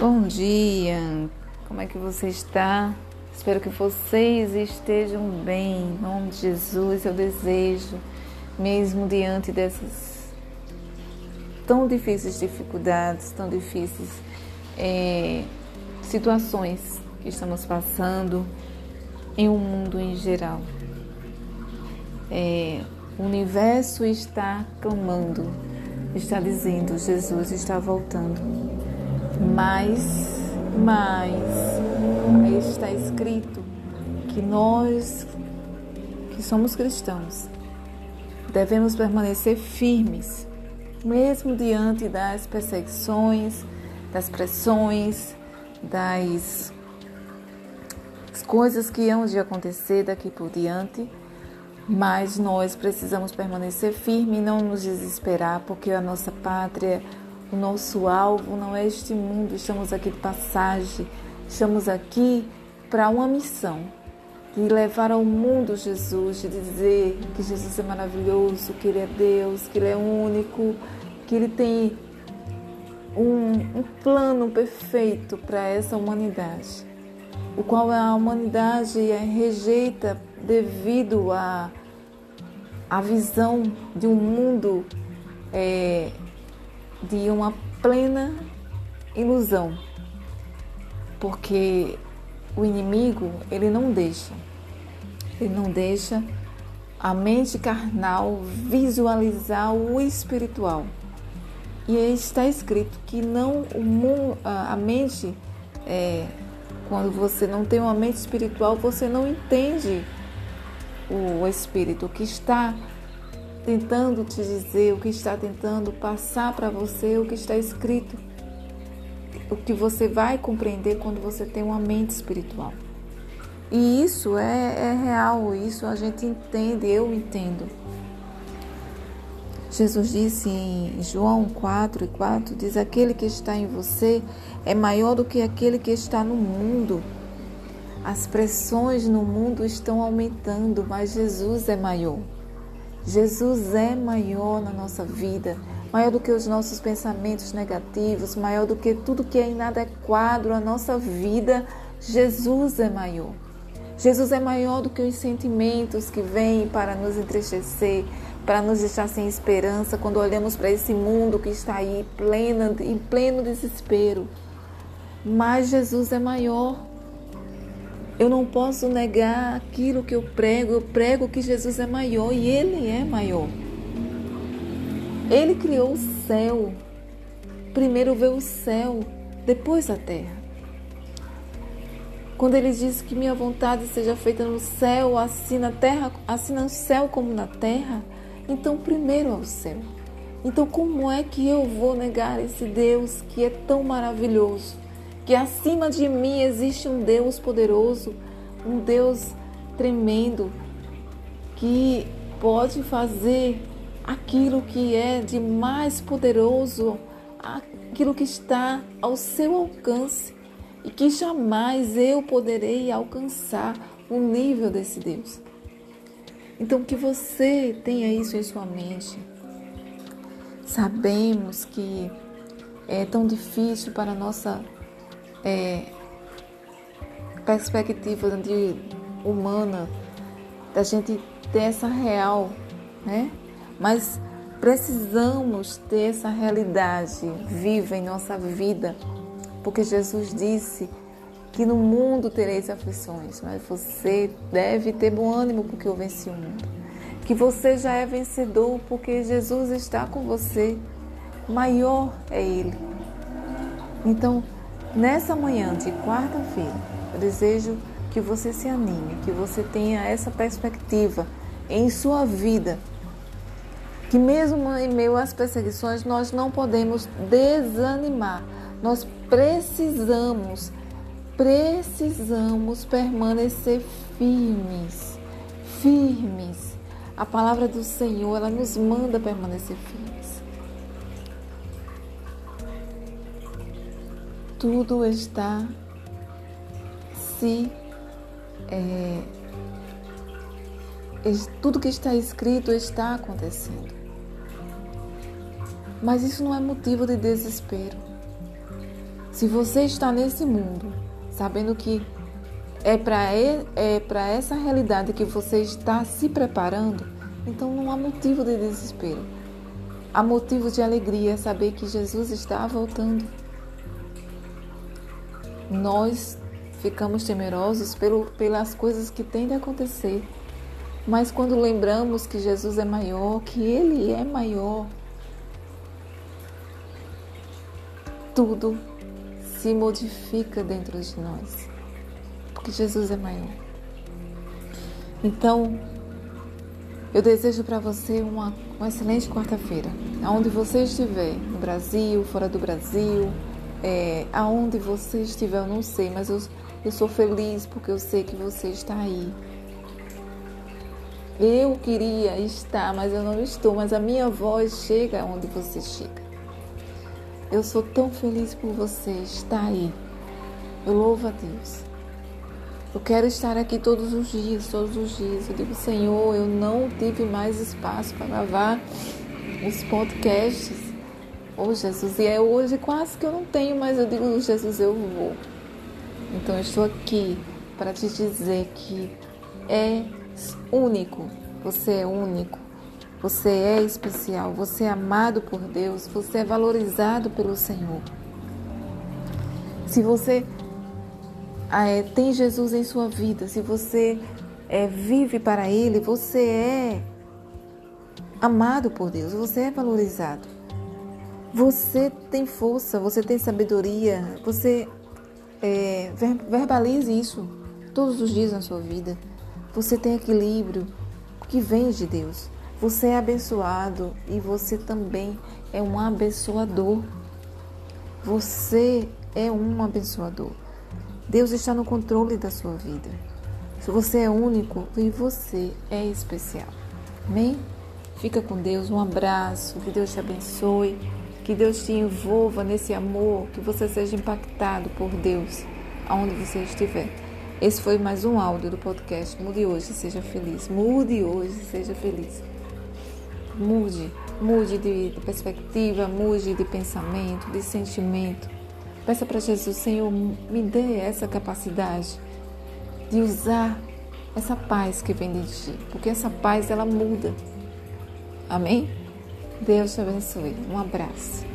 Bom dia, como é que você está? Espero que vocês estejam bem. Em nome de Jesus, eu desejo, mesmo diante dessas tão difíceis dificuldades, tão difíceis é, situações que estamos passando em um mundo em geral. É, o universo está clamando, está dizendo: Jesus está voltando. Mas, mas, está escrito que nós, que somos cristãos, devemos permanecer firmes, mesmo diante das perseguições, das pressões, das coisas que hão de acontecer daqui por diante, mas nós precisamos permanecer firmes e não nos desesperar, porque a nossa pátria o nosso alvo não é este mundo, estamos aqui de passagem, estamos aqui para uma missão de levar ao mundo Jesus, de dizer que Jesus é maravilhoso, que Ele é Deus, que Ele é único, que Ele tem um, um plano perfeito para essa humanidade, o qual a humanidade é rejeita devido à a, a visão de um mundo é, de uma plena ilusão, porque o inimigo ele não deixa, ele não deixa a mente carnal visualizar o espiritual. E está escrito que não a mente, é, quando você não tem uma mente espiritual, você não entende o espírito que está tentando te dizer, o que está tentando passar para você, o que está escrito, o que você vai compreender quando você tem uma mente espiritual. E isso é, é real, isso a gente entende, eu entendo. Jesus disse em João 4 e 4, diz, aquele que está em você é maior do que aquele que está no mundo. As pressões no mundo estão aumentando, mas Jesus é maior. Jesus é maior na nossa vida, maior do que os nossos pensamentos negativos, maior do que tudo que é inadequado à nossa vida. Jesus é maior. Jesus é maior do que os sentimentos que vêm para nos entristecer, para nos deixar sem esperança quando olhamos para esse mundo que está aí plena, em pleno desespero. Mas Jesus é maior. Eu não posso negar aquilo que eu prego. Eu prego que Jesus é maior e Ele é maior. Ele criou o céu. Primeiro veio o céu, depois a terra. Quando ele diz que minha vontade seja feita no céu, assim na terra, assim no céu como na terra, então primeiro é o céu. Então como é que eu vou negar esse Deus que é tão maravilhoso? Que acima de mim existe um Deus poderoso, um Deus tremendo, que pode fazer aquilo que é de mais poderoso, aquilo que está ao seu alcance e que jamais eu poderei alcançar o nível desse Deus. Então, que você tenha isso em sua mente. Sabemos que é tão difícil para a nossa é, perspectiva de humana, da gente ter essa real, né? Mas precisamos ter essa realidade viva em nossa vida, porque Jesus disse que no mundo tereis aflições, mas você deve ter bom ânimo porque eu venci o mundo. Que você já é vencedor porque Jesus está com você. Maior é Ele. Então, Nessa manhã de quarta-feira, eu desejo que você se anime, que você tenha essa perspectiva em sua vida. Que mesmo em meio às perseguições, nós não podemos desanimar. Nós precisamos, precisamos permanecer firmes, firmes. A palavra do Senhor, ela nos manda permanecer firmes. Tudo está se é, tudo que está escrito está acontecendo. Mas isso não é motivo de desespero. Se você está nesse mundo, sabendo que é para é para essa realidade que você está se preparando, então não há motivo de desespero. Há motivo de alegria saber que Jesus está voltando. Nós ficamos temerosos pelo, pelas coisas que têm de acontecer. Mas quando lembramos que Jesus é maior, que Ele é maior, tudo se modifica dentro de nós, porque Jesus é maior. Então, eu desejo para você uma, uma excelente quarta-feira, aonde você estiver, no Brasil, fora do Brasil, é, aonde você estiver, eu não sei, mas eu, eu sou feliz porque eu sei que você está aí. Eu queria estar, mas eu não estou, mas a minha voz chega onde você chega. Eu sou tão feliz por você estar aí. Eu louvo a Deus. Eu quero estar aqui todos os dias, todos os dias. Eu digo, Senhor, eu não tive mais espaço para gravar os podcasts. Oh, Jesus, e é hoje quase que eu não tenho, mas eu digo, Jesus, eu vou. Então eu estou aqui para te dizer que é único. Você é único. Você é especial. Você é amado por Deus. Você é valorizado pelo Senhor. Se você é, tem Jesus em sua vida, se você é, vive para Ele, você é amado por Deus. Você é valorizado. Você tem força, você tem sabedoria, você é, verbalize isso todos os dias na sua vida. Você tem equilíbrio que vem de Deus. Você é abençoado e você também é um abençoador. Você é um abençoador. Deus está no controle da sua vida. Você é único e você é especial. Amém? Fica com Deus. Um abraço. Que Deus te abençoe. Que Deus te envolva nesse amor. Que você seja impactado por Deus aonde você estiver. Esse foi mais um áudio do podcast Mude Hoje, Seja Feliz. Mude hoje, seja feliz. Mude, mude de, de perspectiva, mude de pensamento, de sentimento. Peça para Jesus, Senhor, me dê essa capacidade de usar essa paz que vem de ti, porque essa paz ela muda. Amém? Deus te abençoe. Um abraço.